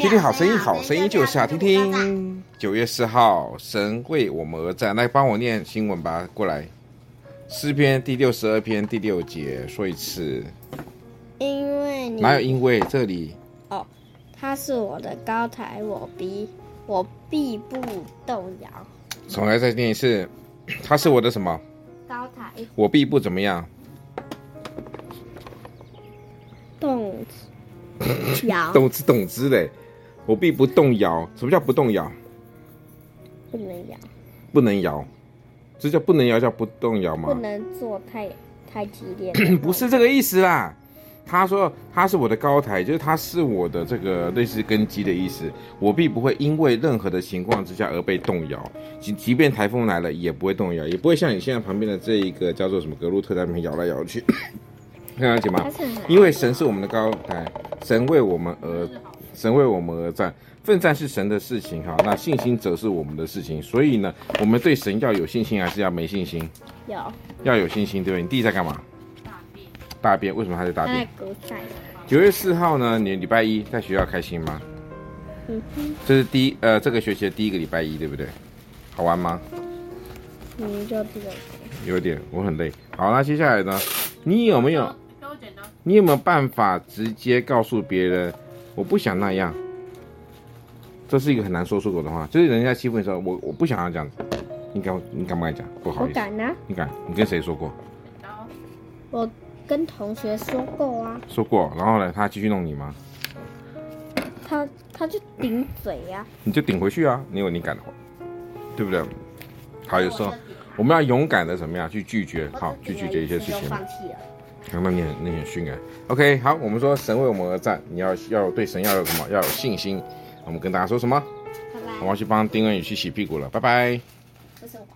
听听好声音，好声音就是要听听。九月四号，神为我们而战，来帮我念新闻吧，过来。诗篇第六十二篇第六节，说一次。因为你哪有因为这里？哦，他是我的高台，我必我必不动摇。重来再念一次，他是我的什么？高台，我必不怎么样？动摇。动之动之嘞，我必不动摇。什么叫不动摇？不能摇。不能摇。这叫不能摇，叫不动摇吗？不能做太太激烈。不是这个意思啦。他说他是我的高台，就是他是我的这个类似根基的意思。我必不会因为任何的情况之下而被动摇，即即便台风来了也不会动摇，也不会像你现在旁边的这一个叫做什么格鲁特在那边摇来摇去。看到解吗？因为神是我们的高台，神为我们而神为我们而战。奋战是神的事情，哈，那信心则是我们的事情。所以呢，我们对神要有信心，还是要没信心？有，要有信心，对不对？你弟在干嘛？大便。大便？为什么他在大便？在九月四号呢？你礼拜一在学校开心吗？嗯哼。这是第一呃，这个学期的第一个礼拜一，对不对？好玩吗？嗯，就这个。有点，我很累。好，那接下来呢？你有没有？你有没有办法直接告诉别人，我不想那样？这是一个很难说出口的话，就是人家欺负你的时候，我我不想要这样子，你敢你敢不敢讲？不好意思，我敢呢、啊。你敢？你跟谁说过？我跟同学说过啊。说过，然后呢？他继续弄你吗？他他就顶嘴呀、啊。你就顶回去啊！你以为你敢的话，对不对？好，有时候我们要勇敢的怎么样去拒绝？好，去拒绝一些事情。放弃了。刚刚你很你很逊哎。OK，好，我们说神为我们而战，你要要对神要有什么？要有信心。我们跟大家说什么？拜拜。我要去帮丁恩宇去洗屁股了，拜拜。为什么？